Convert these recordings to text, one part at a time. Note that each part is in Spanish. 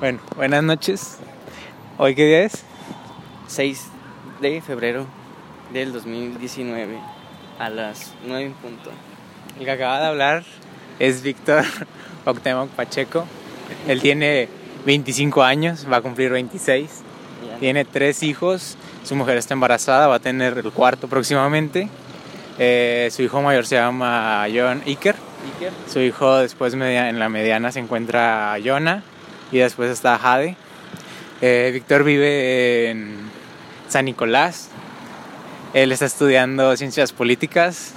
Bueno, buenas noches. ¿Hoy qué día es? 6 de febrero del 2019 a las 9 en punto. El que acaba de hablar es Víctor Octemoc Pacheco. Él tiene 25 años, va a cumplir 26. Ya. Tiene tres hijos, su mujer está embarazada, va a tener el cuarto próximamente. Eh, su hijo mayor se llama John Iker. Su hijo después media- en la mediana se encuentra Jonah y después está Jade. Eh, Víctor vive en San Nicolás. Él está estudiando ciencias políticas.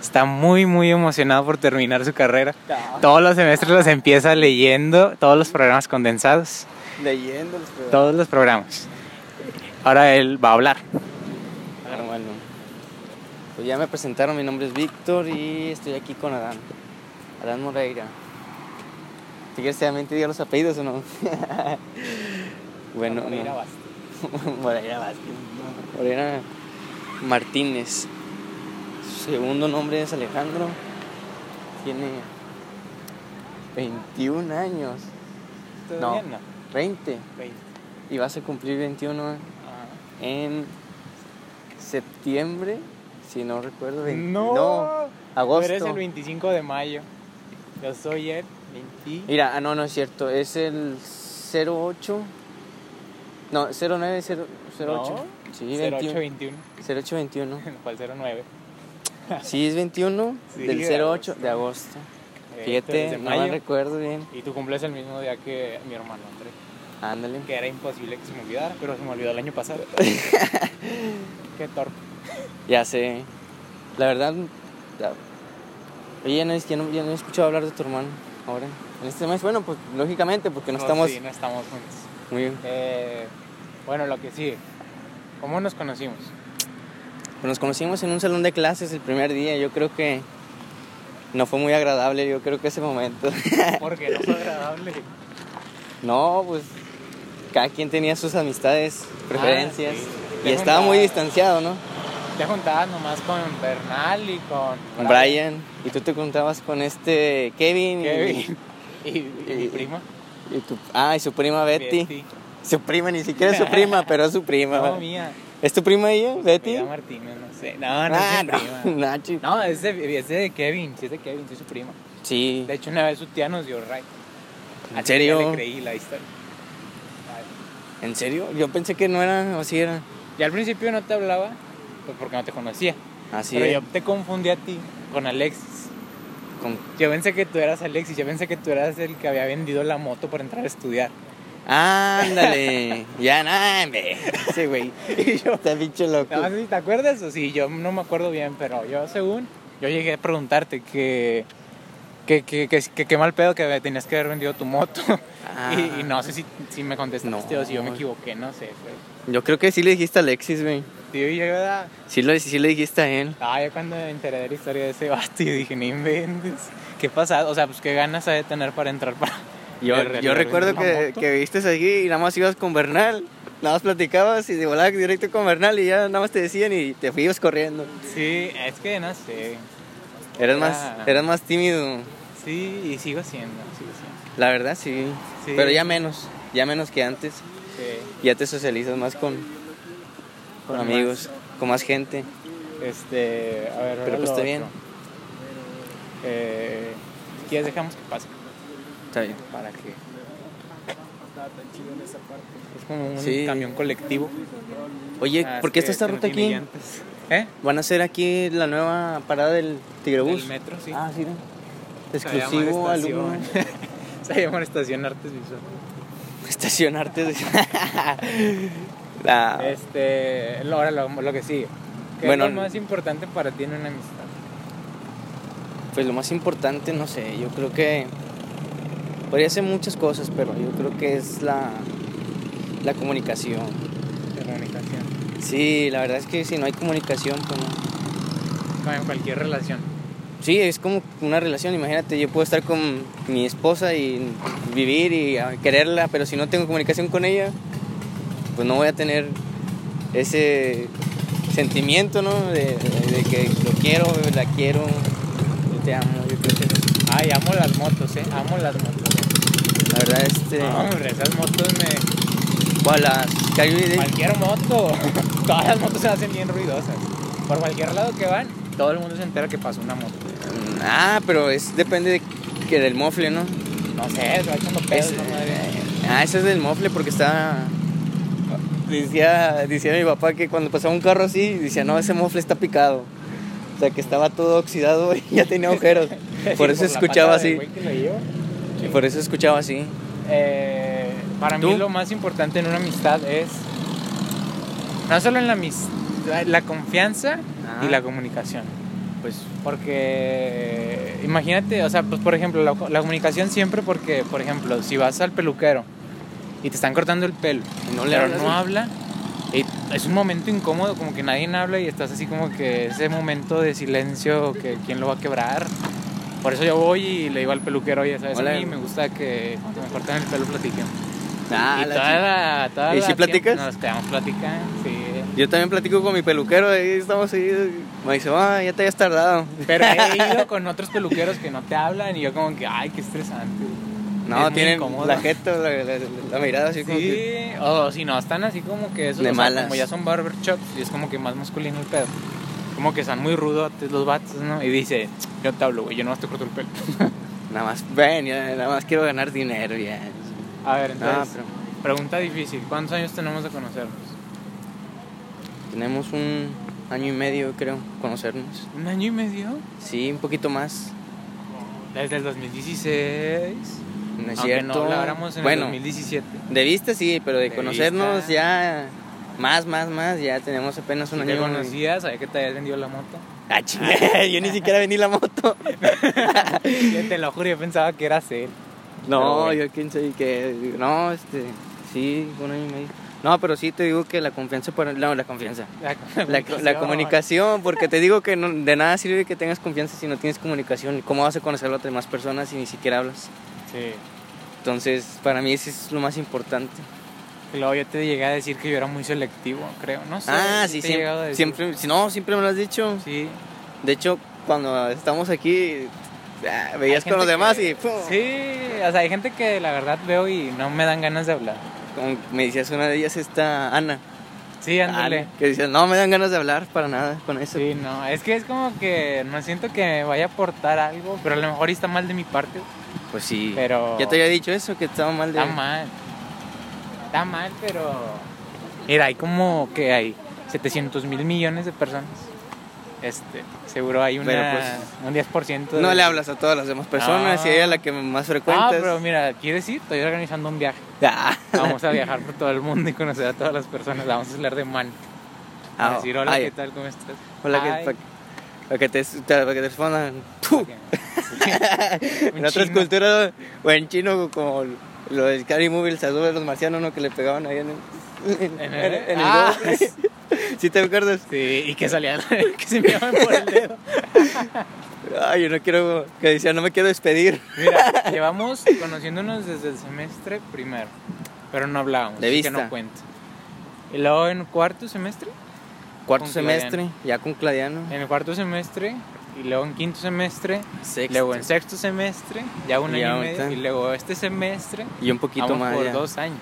Está muy muy emocionado por terminar su carrera. Todos los semestres los empieza leyendo, todos los programas condensados, Leyendo los programas. todos los programas. Ahora él va a hablar. Ah, bueno. Pues ya me presentaron, mi nombre es Víctor y estoy aquí con Adán. Adán Moreira. ¿Si quieres diga los apellidos o no? bueno, Moreira no. Vázquez. Moreira Vázquez. Moreira Martínez. Su segundo nombre es Alejandro. Tiene 21 años. ¿Todavía no? 20. Veinte. Y vas a cumplir 21 Ah. en septiembre, si no recuerdo. vein- No. agosto. Tú eres el 25 de mayo. Yo soy el 20. Mira, ah, no, no es cierto. Es el 08. No, 09, 0, 08. No, Sí, 08 21. 21. 08, 21. ¿Cuál 09? Sí, es 21 Sí, del de 08 de agosto. Eh, Fíjate, no me recuerdo bien. Y tú cumples el mismo día que mi hermano André. Ándale. Que era imposible que se me olvidara, pero se me olvidó el año pasado. Qué torpe. Ya sé. La verdad. Oye, ya no, ya, no, ya no he escuchado hablar de tu hermano ahora. En este mes, bueno, pues lógicamente, porque no estamos Sí, no estamos juntos. muy bien. Eh, bueno, lo que sigue. ¿Cómo nos conocimos? Pues nos conocimos en un salón de clases el primer día. Yo creo que no fue muy agradable, yo creo que ese momento. Porque no fue agradable. no, pues cada quien tenía sus amistades, preferencias. sí. Y estaba muy distanciado, ¿no? Te juntabas nomás con Bernal y con Con Brian. Y tú te contabas con este Kevin. y- Kevin y, y mi y- prima. Y, tu, ah, y su prima Betty. Betty. Su prima, ni siquiera es su prima, pero es su prima. No, mía. ¿Es tu prima ella, Betty? Ella Martínez, no sé. No, no ah, es mi prima. no, Nachi. No, es de, es de Kevin, sí es de Kevin, soy su prima. Sí. De hecho, una vez su tía nos dio right. ¿En serio? le creí la historia. ¿En serio? Yo pensé que no era, o sí era. Y al principio no te hablaba, pues porque no te conocía. Así pero es. yo te confundí a ti con Alexis. Con- Yo pensé que tú eras Alexis, yo pensé que tú eras el que había vendido la moto para entrar a estudiar. Ándale. ya, nada. Sí, güey. Y yo, Está bicho loco. no sé si te acuerdas o sí, yo no me acuerdo bien, pero yo según, yo llegué a preguntarte que que, que, que, que- mal pedo que tenías que haber vendido tu moto. Ah. Y, y no sé si, si me contestaste No. o si yo me equivoqué, no sé. Pero, Yo creo que sí le dijiste a Alexis, güey. Tío, y yo, ¿verdad? Sí, lo, sí le dijiste a él. Ah, yo cuando me enteré de la historia de ese vato, yo dije, no inventes. ¿Qué pasa? O sea, pues qué ganas ha de tener para entrar para... Yo, yo recuerdo que, que viste allí y nada más ibas con Bernal. Nada más platicabas y de volada directo con Bernal y ya nada más te decían y te ibas corriendo. Sí, es que no sé. Eras Era- más, eras más tímido. Sí, y sigo siendo, sigo siendo. La verdad, sí. Sí. Pero ya menos. Ya menos que antes. Sí. Ya te socializas más con, con Con amigos, con más gente. Este, a ver, Pero pues está otro. bien. Eh, quieres dejamos que pase Está bien. para que... Es como un Sí. camión colectivo. Oye, Ah, ¿por qué está esta no ruta aquí? ¿Eh? Van a hacer aquí la nueva parada del Tigrebús. El metro, sí. Ah, sí. Exclusivo estación. alumno. Se llama Estación Artes Visuales. Estacionarte. de- La- Este, ahora lo, lo que sigue. ¿Qué Bueno, es lo más importante para ti en una amistad? Pues lo más importante, no sé, yo creo que podría ser muchas cosas, pero yo creo que es la, la comunicación. La comunicación. Sí, la verdad es que si no hay comunicación, pues no. Como en cualquier relación. Sí, es como una relación, imagínate, yo puedo estar con mi esposa y vivir y ah, quererla, pero si no tengo comunicación con ella, pues no voy a tener ese sentimiento, ¿no? De, de- de que lo quiero, la quiero, yo te amo, yo creo que Ay, amo las motos, eh. Amo las motos. la verdad este. No, hombre, esas motos me. ¿Cuál? Las Cualquier moto. Todas las motos se hacen bien ruidosas. Por cualquier lado que van, todo el mundo se entera que pasó una moto. Ah, pero es depende de, que del mofle, ¿no? No sé, se va echando pedos, Es- no madre. ah, ese es del mofle porque está. Decía, decía mi papá que cuando pasaba un carro así, decía, no, ese mofle está picado. O sea, que estaba todo oxidado y ya tenía agujeros. Por eso la escuchaba así. Y por eso escuchaba así. Eh, para mí ¿Tú? lo más importante en una amistad es no solo en la amistad, la confianza Ah. y la comunicación. Pues, Porque imagínate, o sea, pues por ejemplo, la, la comunicación siempre porque, por ejemplo, si vas al peluquero y te están cortando el pelo, Y no le pero no habla, y es un momento incómodo, como que nadie habla y estás así como que ese momento de silencio que quién lo va a quebrar. Por eso yo voy y le digo al peluquero, oye, ¿sabes? Hola. A mí me gusta que cuando me cortan el pelo platiquen. Ah, y la toda la, toda ¿Y la si platicas? Nos quedamos platicando, sí. Yo también platico con mi peluquero, ahí estamos ahí. Me dice, ah, ya te habías tardado. Pero he ido con otros peluqueros que no te hablan y yo como que, ay, qué estresante. No, tienen la jeta, la, la- la mirada así como que. Sí, o si no, están así como que esos, De o sea, malas. como ya son barber shops y es como que más masculino el pedo. Como que están muy rudotes los vatos, ¿no? Y dice, yo te hablo, güey, yo no te corto el pelo. Nada más, ven, nada más quiero ganar dinero ya. A ver, No, entonces, pero pregunta difícil, ¿cuántos años tenemos de conocernos? tenemos un año y medio, creo, conocernos. ¿Un año y medio? Sí, un poquito más. Desde el 2016. No es Aunque cierto. no habláramos en bueno, el 2017. de vista sí, pero de, De conocernos vista. ya más, más, más, ya tenemos apenas un Si te año. conocías, sabía que te habías vendido la moto. Ah, yo ni siquiera vendí la moto. Yo te lo juro, yo pensaba que eras él. No, bueno. yo quién que. No, este. Sí, un año y medio. No, pero sí te digo que la confianza para. No, la confianza. La, La, la comunicación, porque te digo que no- de nada sirve que tengas confianza si no tienes comunicación. ¿Cómo vas a conocer a las demás personas si ni siquiera hablas? Sí. Entonces, para mí eso es lo más importante. Y luego yo te llegué a decir que yo era muy selectivo, creo. No sé. ah, sí, siempre, siempre. Si no, siempre me lo has dicho. Sí. De hecho, cuando estamos aquí, ah, veías con los demás que- y. ¡pum! Sí, o sea, hay gente que la verdad veo y no me dan ganas de hablar. Como me decías una de ellas, esta Ana. Sí, ándale. Que decías, no me dan ganas de hablar para nada con eso. Sí, no, es que es como que no siento que me vaya a aportar algo, pero a lo mejor está mal de mi parte, Pues sí. pero Ya te había dicho eso, que estaba mal de. está mal. Está mal, pero mira, hay como que hay 700 mil millones de personas. Este, seguro hay una, Pero, un 10% de... No le hablas a todas las demás personas No. y a ella la que más Ah, frecuentas. pero mira, ¿quieres ir? Estoy organizando un viaje. Ah. Vamos a viajar por todo el mundo y conocer a todas las personas. Vamos a hablar de man. A Ah, decir, hola, ay. ¿qué tal? ¿Cómo estás? Hola, que, Ay. para, para que te, para que te respondan. ¡Tú! En otras chino. culturas, o en chino, como lo del Scary Movie, el saludo de los marcianos, ¿no? Que le pegaban ahí en el. En, En en- el- en el Ah. huevo. ¿Sí te acuerdas? Sí, y que salía, que se me llaman por el dedo. Ay, yo no quiero. Que decía, no me quiero despedir. Mira, llevamos conociéndonos desde el semestre primero, pero no hablábamos. De así vista. Que no cuenta. Y luego en cuarto semestre, Cuarto semestre, ya con Claudiano. en el cuarto semestre, y luego en quinto semestre, Sexto. luego en sexto semestre, ya un Y año y medio, y luego este semestre, Y un poquito vamos más. por ya. dos años.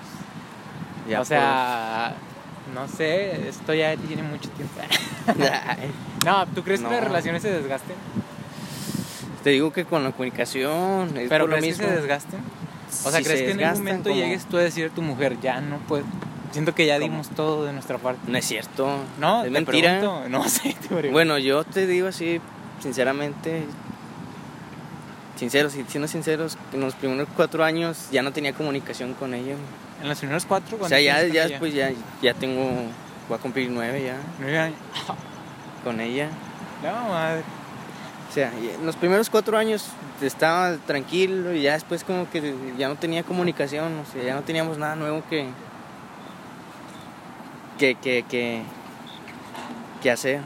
Ya o sea, no sé, esto ya tiene mucho tiempo. no, ¿tú crees que las relaciones se desgasten? Te digo que con la comunicación. Es ¿Pero por lo crees que mismo. se desgasten? O sea, Si ¿crees se que en algún momento como- llegues tú a decir a tu mujer, ya no puedo? Siento que ya ¿Cómo? dimos todo de nuestra parte. No es cierto. No, es mentira. pregunto. No sé, te. Bueno, yo te digo así, sinceramente, sinceros, y siendo sinceros, en los primeros cuatro años ya no tenía comunicación con ella. en los primeros cuatro, O ¿cuánto sea, ya, ya después ya, ya tengo, voy a cumplir nueve ya Nueve años. con ella. No, madre. O sea, en los primeros cuatro años estaba tranquilo y ya después como que ya no tenía comunicación, o sea, ya no teníamos nada nuevo que que que que, que hacer.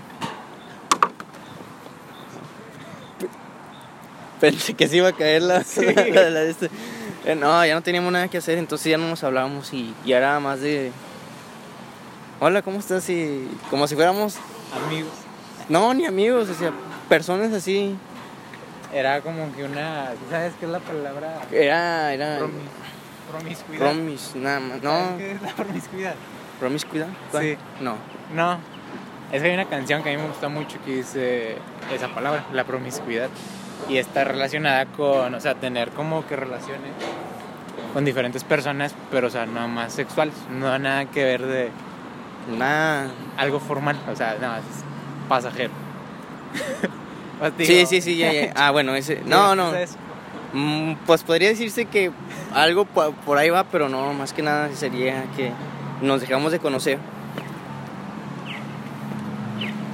Pensé que se iba a caer la, la- la de este. Eh, No, ya no teníamos nada que hacer, entonces ya no nos hablábamos y ya era más de Hola, ¿cómo estás? Y como si fuéramos Amigos. no, ni amigos, o sea, personas así. Era como que una. ¿Sabes qué es la palabra? Era, era. Promi- promiscuidad. Promis, nada más. No, ¿Sabes qué es la promiscuidad? promiscuidad. ¿Cuál? Sí. No. No. Es que hay una canción que a mí me gusta mucho que dice esa palabra, la promiscuidad. Y está relacionada con, o sea, tener como que relaciones con diferentes personas, pero, o sea, no más sexuales. No nada que ver de Nada. algo formal, o sea, nada más pasajero. Pues Sí, sí, sí, ya, ya. Ah, bueno, ese. No, no. Mm, Pues podría decirse que algo po- por ahí va, pero no, más que nada sería que nos dejamos de conocer.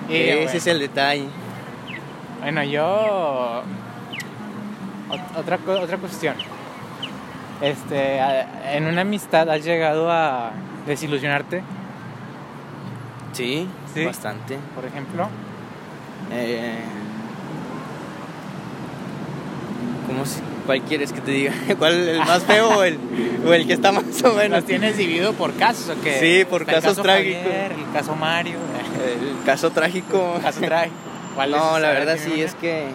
Y, Ese bueno. es el detalle. Bueno, yo. ot- Otra, otra cuestión. Este, en una amistad has llegado a desilusionarte, Sí, Sí. bastante. por ejemplo. Eh, ¿Cómo se- ¿Cuál quieres que te diga? ¿Cuál el más feo o el, o el que está más o menos? ¿Los tienes dividido por casos o qué? Sí, por casos caso trágicos. Javier, el caso Mario, El caso trágico. el caso trágico. ¿Cuál No, es? la verdad sí es que.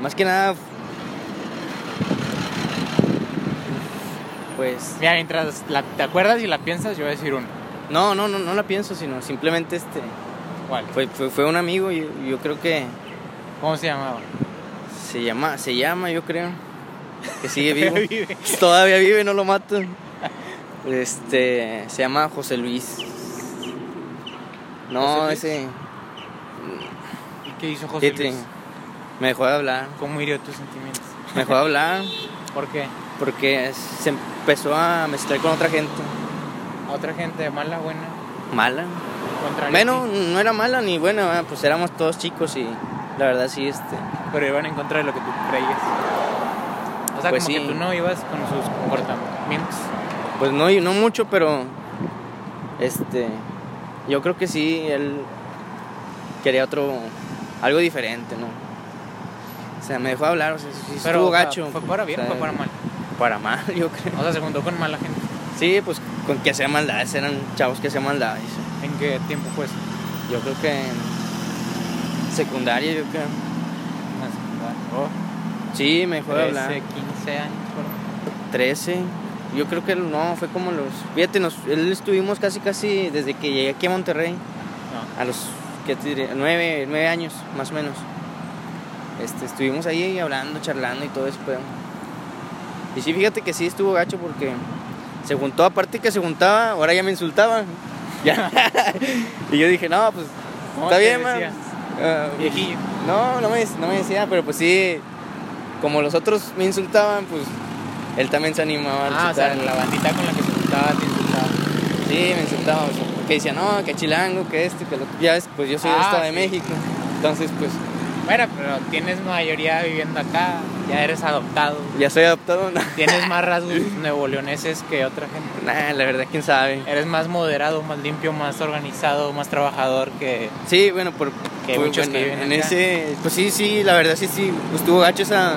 Más que nada. Pues. Mira, mientras la- te acuerdas y la piensas, yo voy a decir uno. No, no, no, no la pienso, sino simplemente este. ¿Cuál? Fue, fue, fue un amigo y yo, yo creo que ¿Cómo se llamaba? se llama, se llama, yo creo. Que sigue vivo. Vive. Todavía vive, no lo mato. Este. Se llama José Luis. No, ¿José Luis? ese. ¿Y qué hizo José Luis? me dejó de hablar. ¿Cómo hirió tus sentimientos? Me dejó de hablar ¿Por qué? porque se empezó a mezclar con otra gente. ¿A otra gente mala, buena? Mala. Bueno, no era mala ni buena, ¿verdad? pues éramos todos chicos y la verdad sí, este. pero iban en contra de lo que tú creías. O sea, Pues como sí. que tú no ibas con sus comportamientos. Pues no, no mucho, pero. Este. Yo creo que sí, él quería otro. Algo diferente, ¿no? O sea, me dejó hablar, o sea, sí Pero estuvo o sea, gacho. ¿Fue para bien o fue para mal? Para mal, yo creo. O sea, se juntó con mala gente. Sí, pues con que hacía maldades, eran chavos que hacían maldades. ¿En qué tiempo fue eso? Yo creo que en secundaria, yo creo. Una secundaria. Oh, Sí, me dejó de 13, hablar. 15 años. fueron. 13. Yo creo que no, fue como los. Fíjate, nos, él estuvimos casi, casi desde que llegué aquí a Monterrey, No. a los, ¿qué te diré? Nueve, nueve años, más o menos. Este, estuvimos ahí hablando, charlando y todo eso, pero. Y sí, fíjate que sí estuvo gacho porque se juntó, aparte que se juntaba, ahora ya me insultaba. Ya. y yo dije, no, pues. ¿Cómo Está bien, man. Ah, Viejillo. no, no me, no me decía, pero pues sí, como los otros me insultaban, pues él también se animaba a Ah, o sea, insultarme. la bandita con la que se juntaba te insultaba. Sí, me insultaba, o sea, que decía, no, que chilango, que esto, que lo Ya ves, pues yo soy del Ah, Estado de. México. Entonces, pues, Bueno, pero tienes mayoría viviendo acá, ya eres adoptado. ya soy adoptado. No. Tienes más rasgos neoleoneses que otra gente. Nah, la verdad, quién sabe. Eres más moderado, más limpio, más organizado, más trabajador que... Sí, bueno, por. Que muchos que viven En acá. ese. Pues sí, sí, la verdad, sí, sí. Pues estuvo gacho esa.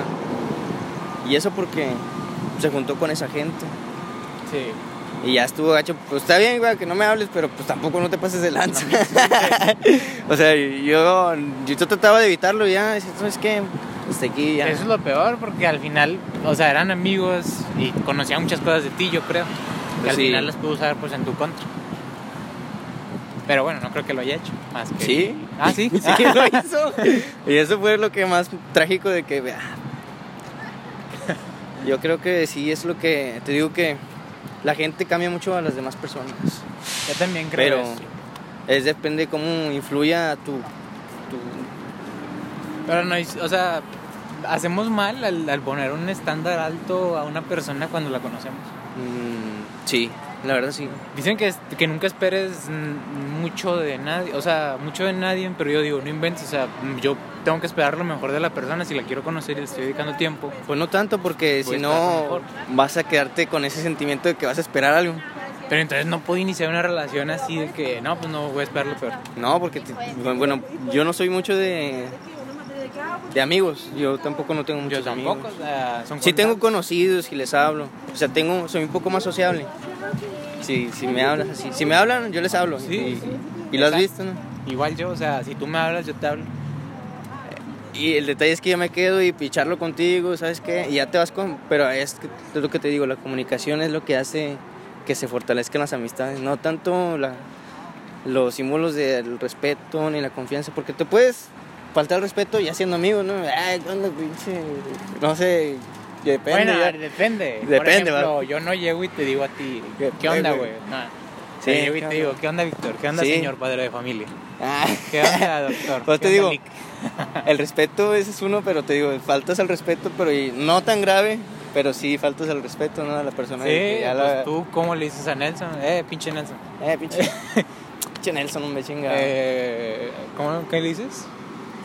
Y eso porque se juntó con esa gente. Sí. Y ya estuvo gacho, pues está bien, güey, que no me hables, pero pues tampoco no te pases de lanza. o sea, yo, yo trataba de evitarlo ya, decía, ¿sabes qué? Hasta aquí ya. Eso es lo peor porque al final, o sea, eran amigos y conocían muchas cosas de ti, yo creo. Que Pues al sí. final las pudo usar pues en tu contra. Pero bueno, no creo que lo haya hecho. Más que... Sí. Ah, sí. Sí, lo hizo. Y eso fue lo que más trágico de que, vea. Yo creo que sí es lo que, te digo que la gente cambia mucho a las demás personas. Yo también creo Pero eso. es depende de cómo influya tu, tu Pero no, o sea, hacemos mal al, al poner un estándar alto a una persona cuando la conocemos. mm, sí, la verdad sí. Dicen que, que nunca esperes mucho de nadie, o sea, mucho de nadie, pero yo digo, no inventes, o sea, yo tengo que esperar lo mejor de la persona si la quiero conocer y le estoy dedicando tiempo. Pues no tanto porque si no vas a quedarte con ese sentimiento de que vas a esperar algo. Pero entonces no puedo iniciar una relación así de que, no, pues no voy a esperar lo peor. No, porque te- bueno, yo no soy mucho de de amigos. Yo tampoco no tengo muchos Yo tampoco, amigos. son Sí tengo conocidos y les hablo. O sea, tengo soy un poco más sociable. Si, si me hablas así. Si me hablan, yo les hablo. Sí. Y, y lo has visto, ¿no? Igual yo, o sea, si tú me hablas, yo te hablo. Y el detalle es que yo me quedo y picharlo contigo, ¿sabes qué? Y ya te vas con... Pero es, que, es lo que te digo, la comunicación es lo que hace que se fortalezcan las amistades, no tanto la, los símbolos del respeto ni la confianza, porque te puedes faltar el respeto ya siendo amigo, ¿no? Ay, ¿qué onda, pinche? No sé, depende. Bueno, ya. depende. Por Depende, ejemplo, yo no llego y te digo a ti, ¿Qué- ¿qué onda, güey? güey? Sí, ¿qué te digo? ¿qué onda, Víctor? ¿Qué onda, Sí. señor padre de familia? Ah. ¿Qué onda, doctor? Pues te ¿Qué onda, digo, el respeto ese es uno, pero te digo, faltas al respeto, pero no tan grave, pero sí faltas al respeto, ¿no? A la persona. Sí, que ya pues la- tú, ¿cómo le dices a Nelson? Eh, pinche Nelson. Eh, pinche. pinche Nelson, un me chinga. Eh, ¿Cómo qué le dices?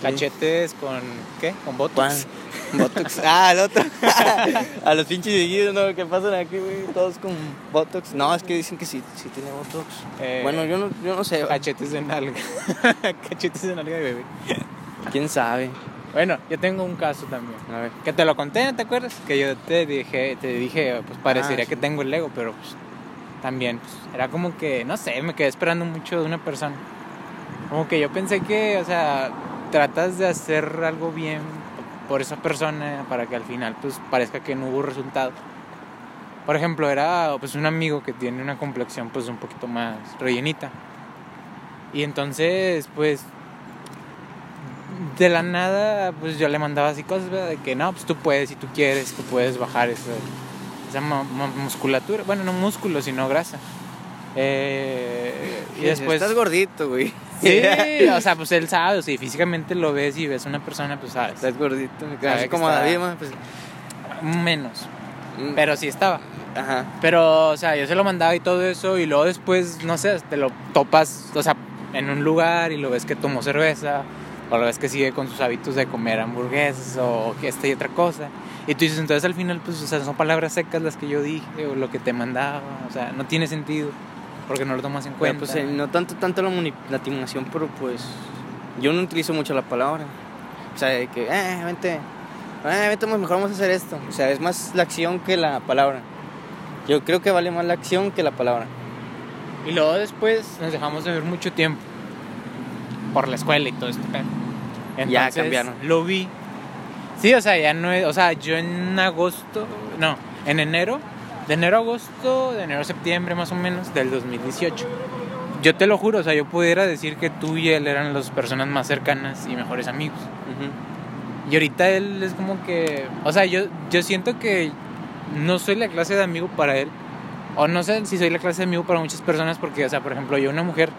Cachetes con, ¿qué? ¿Con botox? Juan. Botox. Ah, el otro. a los pinches viejitos, ¿no? ¿Qué pasan aquí, güey? Todos con Botox. No, es que dicen que sí, sí tiene Botox. Eh, bueno, yo no, yo no sé. Cachetes de nalga. Cachetes de nalga de bebé. ¿Quién sabe? Bueno, yo tengo un caso también. A ver. Que te lo conté, ¿no ¿te acuerdas? Que yo te dije, te dije, pues parecería Ah, sí. que tengo el ego, pero pues también, pues, era como que, no sé, me quedé esperando mucho de una persona. Como que yo pensé que, o sea, tratas de hacer algo bien por esa persona para que al final, pues, parezca que no hubo resultado. Por ejemplo, era pues un amigo que tiene una complexión pues un poquito más rellenita. Y entonces, pues, de la nada, pues yo le mandaba así cosas, ¿verdad? De que no, pues tú puedes, si tú quieres, tú puedes bajar esa, esa mu- mu- musculatura. Bueno, no músculo, sino grasa. Eh, y después... Estás gordito, güey. Sí, o sea, pues él sabe, o sea, físicamente lo ves y ves a una persona, pues sabes. Estás gordito. Así como David, ma, pues. Menos, mm, pero sí estaba. Ajá. Pero, o sea, yo se lo mandaba y todo eso, y luego después, no sé, te lo topas, o sea, en un lugar y lo ves que tomó cerveza, o lo ves que sigue con sus hábitos de comer hamburguesas o que esta y otra cosa. Y tú dices, entonces al final, pues, o sea, son palabras secas las que yo dije, o lo que te mandaba, o sea, no tiene sentido, porque no lo tomas en cuenta. pues eh, no tanto, tanto la manipulación, pero pues. Yo no utilizo mucho la palabra. O sea, de que, eh, vente. Eh, vente, mejor vamos a hacer esto. O sea, es más la acción que la palabra. Yo creo que vale más la acción que la palabra. Y luego después nos dejamos de ver mucho tiempo por la escuela y todo esto. Ya cambiaron. Lo vi. Sí, o sea, ya no es, o sea, yo en agosto, no, en enero, de enero a agosto, de enero a septiembre más o menos del 2018. Yo te lo juro, o sea, yo pudiera decir que tú y él eran las personas más cercanas y mejores amigos. Y ahorita él es como que, o sea, yo, yo siento que no soy la clase de amigo para él. O no sé si soy la clase de amigo para muchas personas porque, o sea, por ejemplo, yo una mujer,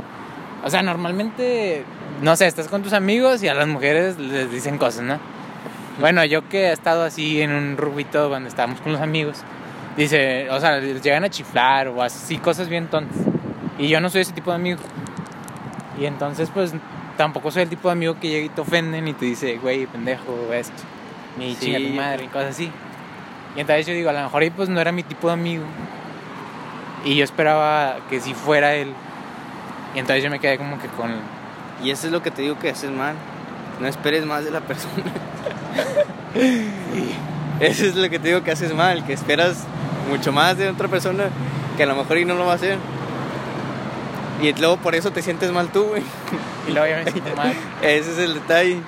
o sea, normalmente, no sé, estás con tus amigos y a las mujeres les dicen cosas, ¿no? Bueno, yo que he estado así en un rubito cuando estábamos con los amigos, dice, o sea, llegan a chiflar o así, cosas bien tontas. Y yo no soy ese tipo de amigo. Y entonces, pues, tampoco soy el tipo de amigo que llega y te ofenden y te dice, güey, pendejo, esto, ni Sí. chinga tu madre, y cosas así. Y entonces yo digo, a lo mejor ahí pues no era mi tipo de amigo. Y yo esperaba que sí fuera él. Y entonces yo me quedé como que con... Y eso es lo que te digo que haces mal. No esperes más de la persona. eso es lo que te digo que haces mal, que esperas mucho más de otra persona que a lo mejor y no lo va a hacer. Y luego por eso te sientes mal tú, güey. Y luego ya me siento mal. Ese es el detalle.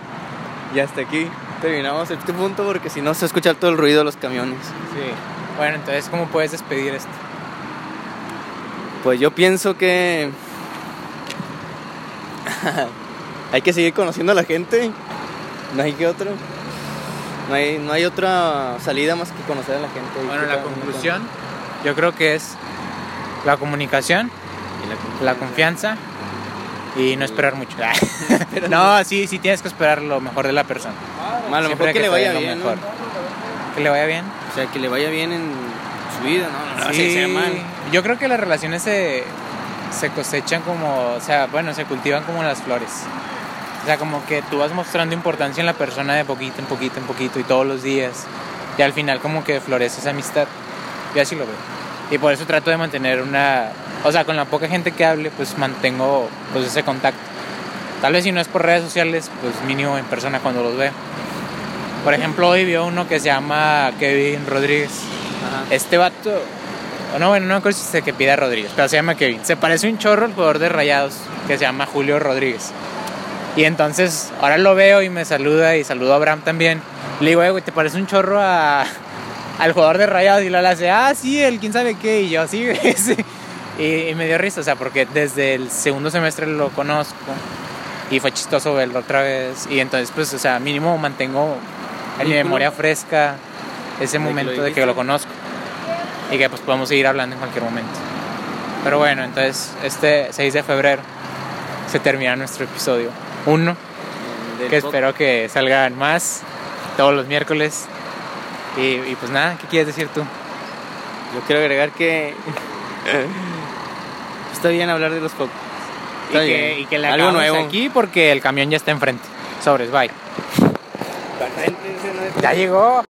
Y hasta aquí terminamos este punto porque si no se escucha todo el ruido de los camiones. Sí. Bueno, entonces, ¿cómo puedes despedir esto? Pues yo pienso que hay que seguir conociendo a la gente. No hay que otro. No hay, no hay otra salida más que conocer a la gente. Bueno, la conclusión, yo creo que es la comunicación, y la confianza y no esperar mucho. no, sí, sí tienes que esperar lo mejor de la persona. A lo Siempre mejor que, le vaya bien. Que le vaya bien. O sea, que le vaya bien en su vida, ¿no? Sí, se sea mal. Yo creo que las relaciones se, se cosechan como, o sea, bueno, se cultivan como las flores. O sea, como que tú vas mostrando importancia en la persona de poquito en poquito en poquito y todos los días. Y al final como que florece esa amistad. Yo así lo veo. Y por eso trato de mantener una... O sea, con la poca gente que hable, pues mantengo pues ese contacto. Tal vez si no es por redes sociales, pues mínimo en persona cuando los veo. Por ejemplo, hoy vio uno que se llama Kevin Rodríguez. Ajá. Este vato, no, bueno, no me acuerdo si se que pida Rodríguez, pero se llama Kevin. Se parece un chorro al jugador de Rayados que se llama Julio Rodríguez. Y entonces ahora lo veo y me saluda y saludo a Abraham también. Le digo, "Eh, güey, ¿te parece un chorro a, al jugador de Rayados? Y lo hace, ah, sí, el quién sabe qué. Y yo, sí. Y, y me dio risa, o sea, porque desde el segundo semestre lo conozco y fue chistoso verlo otra vez. Y entonces, pues, o sea, mínimo mantengo en mi memoria fresca ese momento de que lo conozco y que pues podemos seguir hablando en cualquier momento. Pero bueno, entonces este 6 de febrero se termina nuestro episodio 1, Del que espero que salgan más todos los miércoles. Y, y pues nada, ¿qué quieres decir tú? Yo quiero agregar que está bien hablar de los pocos. Y que, y que le Algo nuevo. aquí porque el camión ya está enfrente. Sobres, bye. Ya llegó.